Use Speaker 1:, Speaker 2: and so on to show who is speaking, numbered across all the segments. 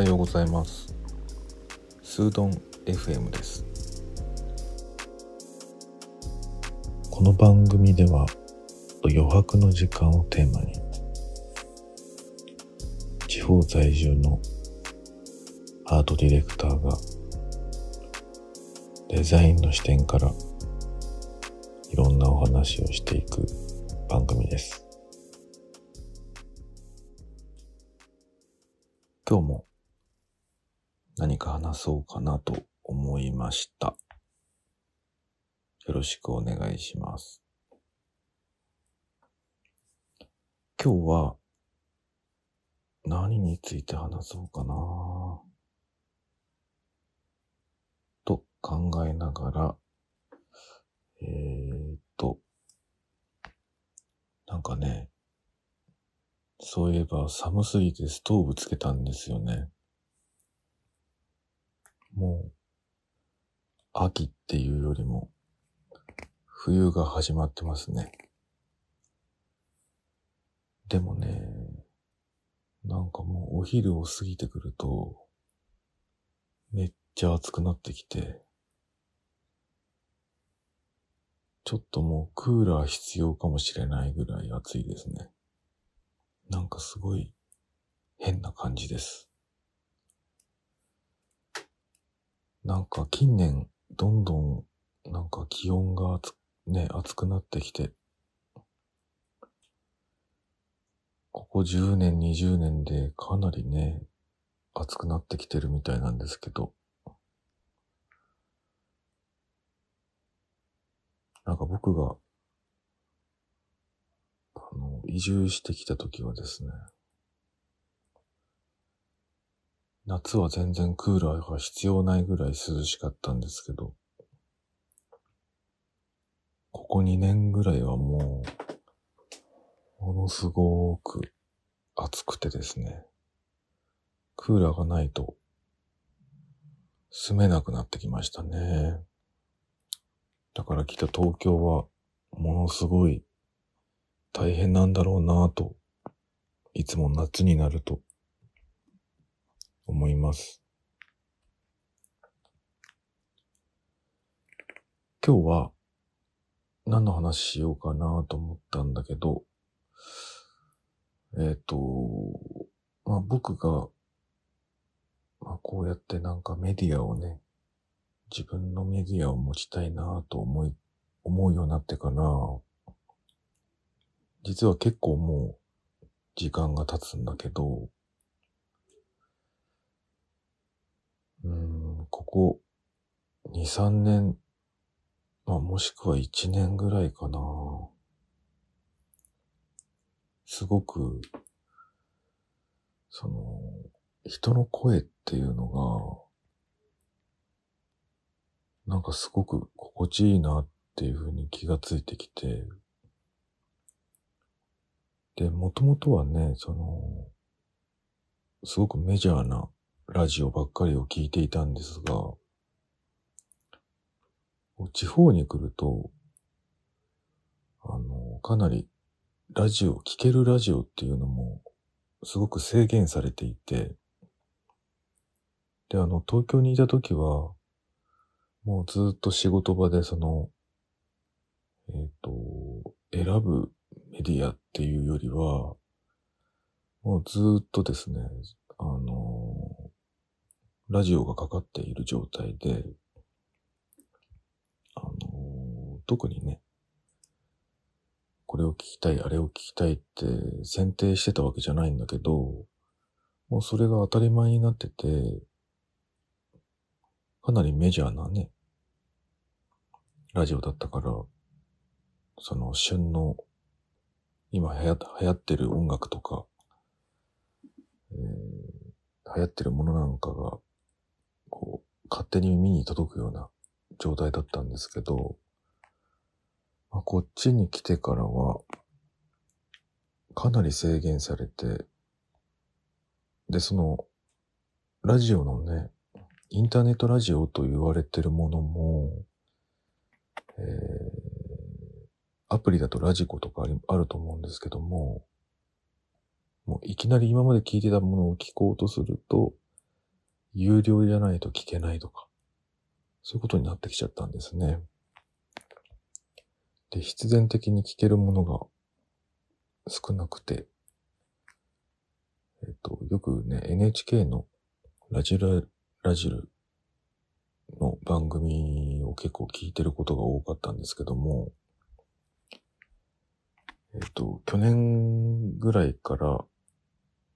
Speaker 1: はようございます。スードン FM です。この番組では余白の時間をテーマに地方在住のアートディレクターがデザインの視点からいろんなお話をしていく番組です。今日も何か話そうかなと思いました。よろしくお願いします。今日は何について話そうかなと考えながら、えー、っと、なんかね、そういえば寒すぎてストーブつけたんですよね。もう、秋っていうよりも、冬が始まってますね。でもね、なんかもうお昼を過ぎてくると、めっちゃ暑くなってきて、ちょっともうクーラー必要かもしれないぐらい暑いですね。なんかすごい変な感じです。なんか近年どんどんなんか気温が暑ね、暑くなってきて、ここ10年、20年でかなりね、暑くなってきてるみたいなんですけど、なんか僕があの、移住してきた時はですね、夏は全然クーラーが必要ないぐらい涼しかったんですけど、ここ2年ぐらいはもう、ものすごく暑くてですね、クーラーがないと住めなくなってきましたね。だから来た東京はものすごい大変なんだろうなぁと、いつも夏になると思います。今日は何の話しようかなと思ったんだけど、えっ、ー、と、まあ、僕が、まあ、こうやってなんかメディアをね、自分のメディアを持ちたいなと思い、思うようになってから、実は結構もう時間が経つんだけど、うん、ここ2、3年、まあもしくは1年ぐらいかな。すごく、その、人の声っていうのが、なんかすごく心地いいなっていうふうに気がついてきて、で、もともとはね、その、すごくメジャーなラジオばっかりを聞いていたんですが、地方に来ると、あの、かなりラジオ、聞けるラジオっていうのもすごく制限されていて、で、あの、東京にいた時は、もうずっと仕事場でその、えっ、ー、と、選ぶメディアっていうよりは、もうずっとですね、あのラジオがかかっている状態で、あの特にね、これを聞きたい、あれを聞きたいって選定してたわけじゃないんだけど、もうそれが当たり前になってて、かなりメジャーなね、ラジオだったから、その旬の今流行ってる音楽とか、えー、流行ってるものなんかが、こう、勝手に耳に届くような状態だったんですけど、まあ、こっちに来てからは、かなり制限されて、で、その、ラジオのね、インターネットラジオと言われてるものも、えーアプリだとラジコとかああると思うんですけども、もういきなり今まで聞いてたものを聞こうとすると、有料じゃないと聞けないとか、そういうことになってきちゃったんですね。で、必然的に聞けるものが少なくて、えっと、よくね、NHK のラジラ、ラジルの番組を結構聞いてることが多かったんですけども、えっと、去年ぐらいから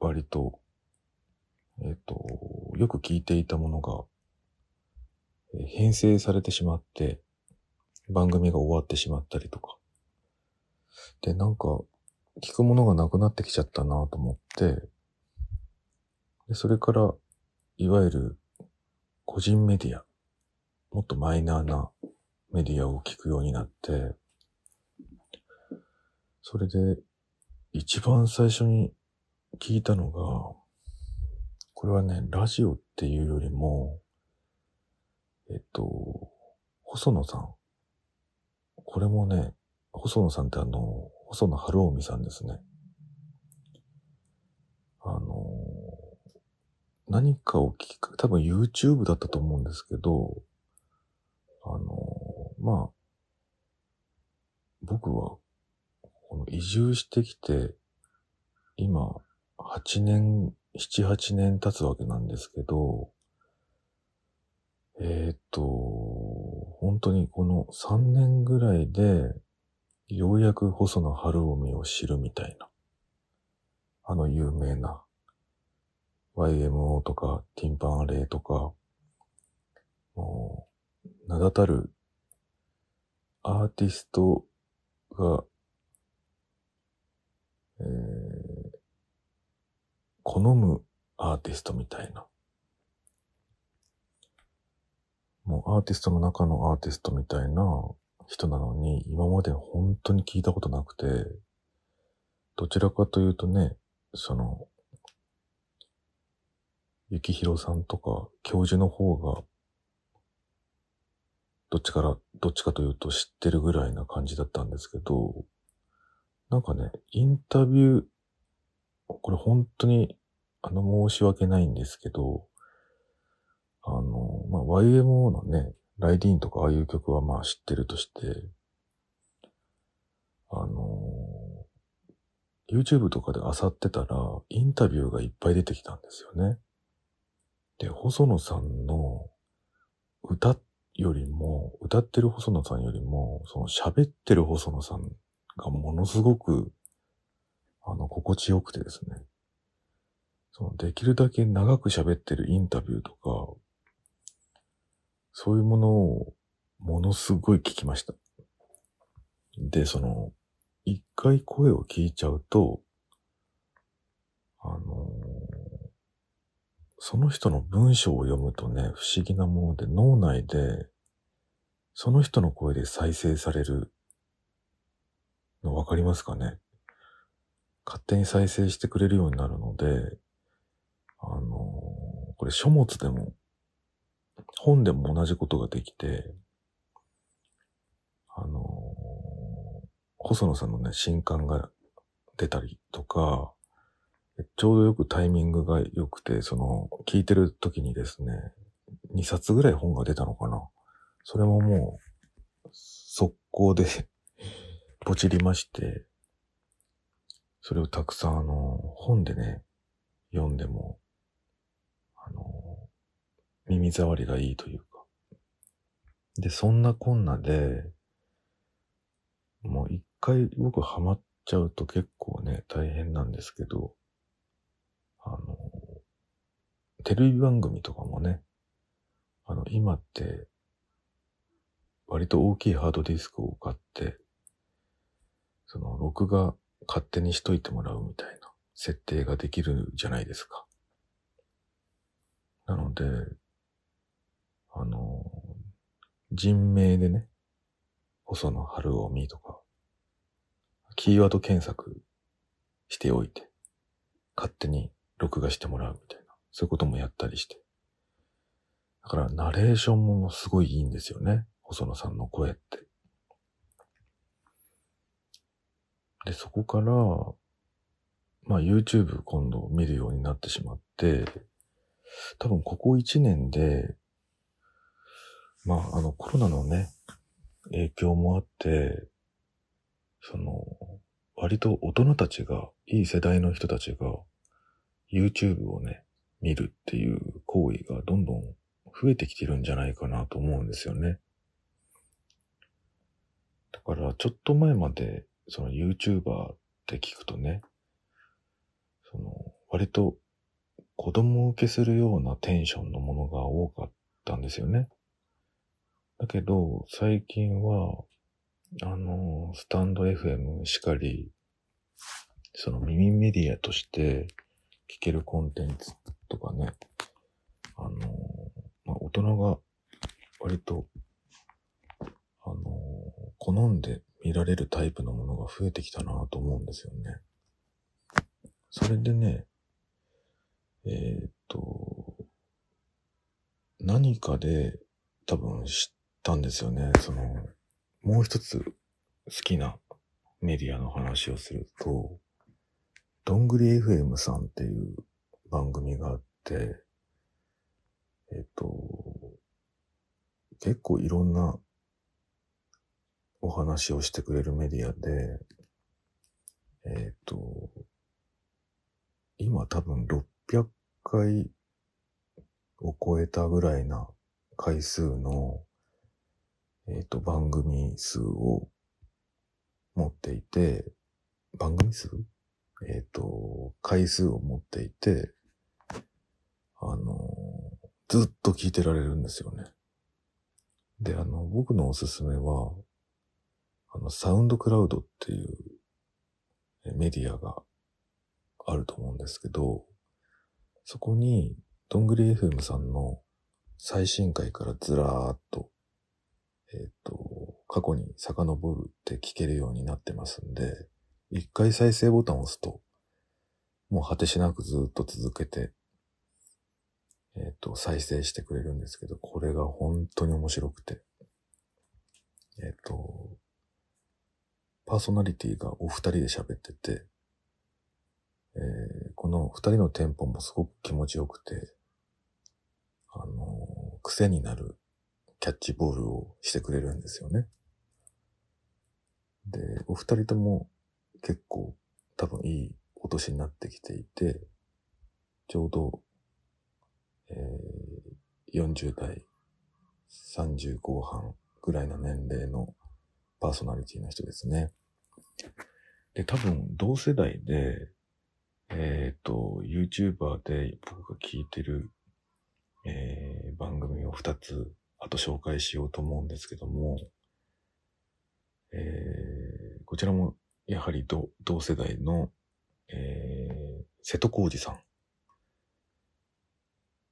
Speaker 1: 割と、えっと、よく聞いていたものが、編成されてしまって、番組が終わってしまったりとか。で、なんか、聞くものがなくなってきちゃったなと思って、で、それから、いわゆる、個人メディア、もっとマイナーなメディアを聞くようになって、それで、一番最初に聞いたのが、これはね、ラジオっていうよりも、えっと、細野さん。これもね、細野さんってあの、細野晴臣さんですね。あの、何かを聞く、多分 YouTube だったと思うんですけど、あの、まあ、僕は、この移住してきて、今、8年、7、8年経つわけなんですけど、えー、っと、本当にこの3年ぐらいで、ようやく細野晴臣を知るみたいな。あの有名な YMO とかティンパンアレイとか、もう、名だたるアーティストが、えー、好むアーティストみたいな。もうアーティストの中のアーティストみたいな人なのに、今まで本当に聞いたことなくて、どちらかというとね、その、ゆきひろさんとか教授の方が、どっちから、どっちかというと知ってるぐらいな感じだったんですけど、なんかね、インタビュー、これ本当に、あの、申し訳ないんですけど、あの、まあ、YMO のね、ライディーンとかああいう曲はまあ知ってるとして、あの、YouTube とかで漁ってたら、インタビューがいっぱい出てきたんですよね。で、細野さんの歌よりも、歌ってる細野さんよりも、その喋ってる細野さんがものすごく、あの、心地よくてですね。その、できるだけ長く喋ってるインタビューとか、そういうものをものすごい聞きました。で、その、一回声を聞いちゃうと、あのー、その人の文章を読むとね、不思議なもので脳内で、その人の声で再生されるのわかりますかね？勝手に再生してくれるようになるので、あのー、これ書物でも本でも同じことができて、あのー、細野さんのね、新刊が出たりとか、ちょうどよくタイミングが良くて、その、聞いてる時にですね、2冊ぐらい本が出たのかな。それももう、速攻で ポチりまして、それをたくさんあの、本でね、読んでも、あの、耳障りがいいというか。で、そんなこんなで、もう一回僕ハマっちゃうと結構ね、大変なんですけど、あの、テレビ番組とかもね、あの、今って、割と大きいハードディスクを買って、その、録画勝手にしといてもらうみたいな設定ができるじゃないですか。なので、あの、人名でね、細野晴臣とか、キーワード検索しておいて、勝手に録画してもらうみたいな、そういうこともやったりして。だから、ナレーションもすごいいいんですよね。細野さんの声って。で、そこから、まあ YouTube 今度見るようになってしまって、多分ここ1年で、まあ、あの、コロナのね、影響もあって、その、割と大人たちが、いい世代の人たちが、YouTube をね、見るっていう行為がどんどん増えてきてるんじゃないかなと思うんですよね。だから、ちょっと前まで、その YouTuber って聞くとね、その、割と子供受けするようなテンションのものが多かったんですよね。だけど、最近は、あの、スタンド FM しかり、その耳メディアとして聞けるコンテンツとかね、あの、まあ、大人が割と、あの、好んで見られるタイプのものが増えてきたなと思うんですよね。それでね、えーっと、何かで多分知ったんですよね。その、もう一つ好きなメディアの話をすると、どんぐり FM さんっていう番組があって、えっと、結構いろんなお話をしてくれるメディアで、えっと、今多分600回を超えたぐらいな回数の、えっ、と、番組数を持っていて、番組数？えっ、と、回数を持っていて、あの、ずっと聞いてられるんですよね。で、あの、僕のおすすめは、あの、サウンドクラウドっていうメディアがあると思うんですけど、そこに、どんぐり FM さんの最新回からずらーっと、えっ、と、過去に遡るって聞けるようになってますんで、一回再生ボタンを押すと、もう果てしなくずっと続けて、えっ、と、再生してくれるんですけど、これが本当に面白くて、えっ、と、パーソナリティがお二人で喋ってて、えーこの二人のテンポもすごく気持ちよくて、あのー癖になるキャッチボールをしてくれるんですよね。で、お二人とも結構多分いいお年になってきていて、ちょうど、えー40代、30後半ぐらいの年齢のパーソナリティの人ですね。で、多分同世代で、えっ、と、YouTuber で僕が聞いてる、えー番組を2つ、あと紹介しようと思うんですけども、えーこちらもやはり同世代の、えー瀬戸康史さん。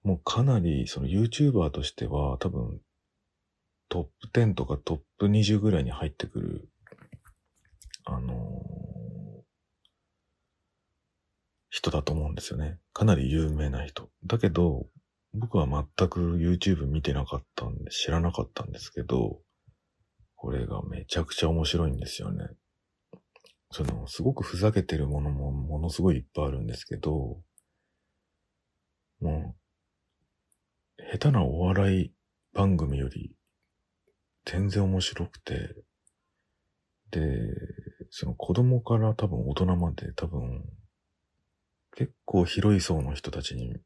Speaker 1: もうかなりその YouTuber としては多分トップ10とかトップ20ぐらいに入ってくる、あのー人だと思うんですよね。かなり有名な人。だけど、僕は全く YouTube 見てなかったんで、知らなかったんですけど、これがめちゃくちゃ面白いんですよね。その、すごくふざけてるものもものすごいいっぱいあるんですけど、もう、下手なお笑い番組より全然面白くて、で、その子供から多分大人まで多分結構広い層の人たちに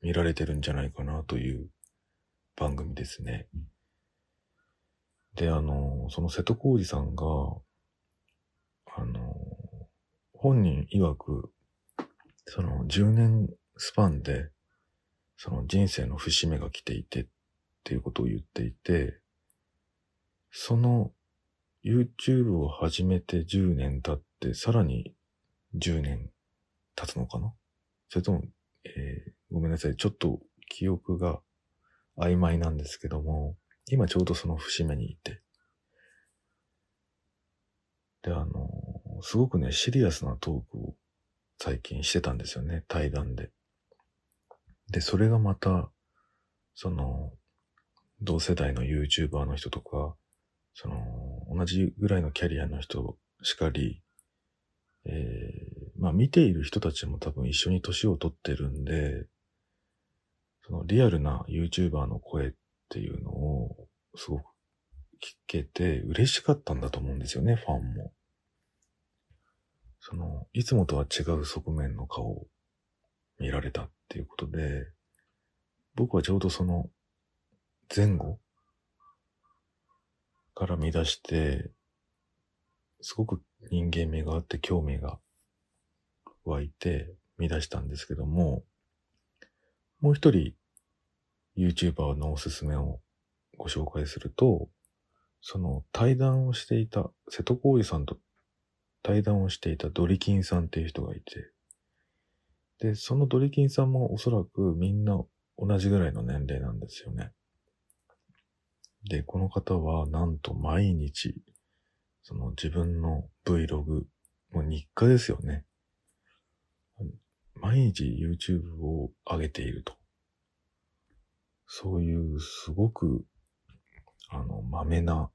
Speaker 1: 見られてるんじゃないかなという番組ですね。で、あの、その瀬戸康史さんが、あの、本人曰く、その10年スパンで、その人生の節目が来ていてっていうことを言っていて、その YouTube を始めて10年経って、さらに10年経つのかな？それとも、えーごめんなさい。ちょっと記憶が曖昧なんですけども、今ちょうどその節目にいて。で、あの、すごくね、シリアスなトークを最近してたんですよね、対談で。で、それがまた、その、同世代の YouTuber の人とか、その、同じぐらいのキャリアの人しかり、えーまあ見ている人たちも多分一緒に年を取ってるんで、そのリアルな YouTuber の声っていうのをすごく聞けて嬉しかったんだと思うんですよね、ファンも。その、いつもとは違う側面の顔を見られたっていうことで、僕はちょうどその前後から見出して、すごく人間味があって興味が湧いて見出したんですけども、もう一人 YouTuber のおすすめをご紹介すると、その対談をしていた、瀬戸康史さんと対談をしていたドリキンさんっていう人がいて、で、そのドリキンさんもおそらくみんな同じぐらいの年齢なんですよね。で、この方はなんと毎日、その自分の Vlog、もう日課ですよね。毎日 YouTube を上げていると。そういうすごく、あの、豆な、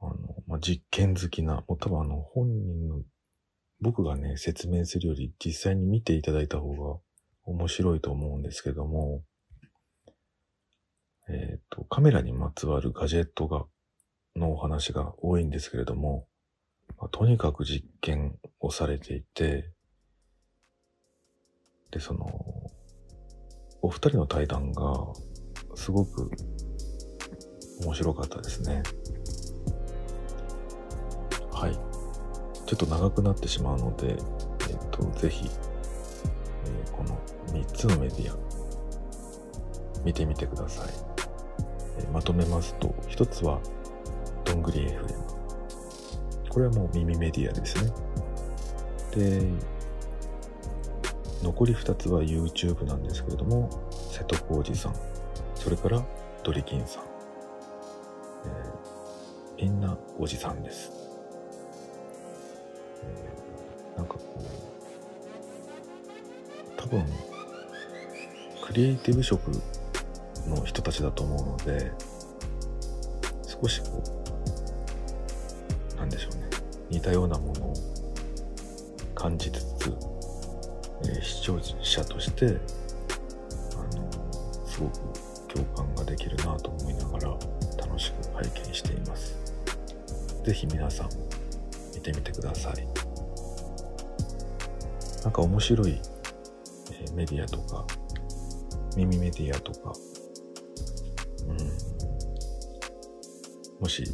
Speaker 1: あの、まあ、実験好きな、もう多分あの、本人の、僕がね、説明するより実際に見ていただいた方が面白いと思うんですけども、えっ、ー、と、カメラにまつわるガジェットが、のお話が多いんですけれども、まあ、とにかく実験をされていて、で、その、お二人の対談がすごく面白かったですね。はい。ちょっと長くなってしまうので、えっ、ー、と、ぜひ、えー、この3つのメディア、見てみてください。え、まとめますと、1つは、どんぐり FM。これはもう耳メディアですね。で、残り2つは YouTube なんですけれども、瀬戸康史さん、それからドリキンさん、えー、みんなおじさんです。えー、なんかこう、多分、クリエイティブ職の人たちだと思うので、少しこう、なんでしょうね、似たようなものを感じつつ、えー、視聴者として、あの、すごく共感ができるなと思いながら楽しく拝見しています。ぜひ皆さん見てみてください。なんか面白い、えー、メディアとか、耳メディアとか、もし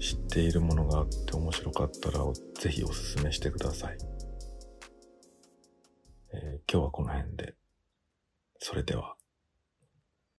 Speaker 1: 知っているものがあって面白かったらぜひおすすめしてください。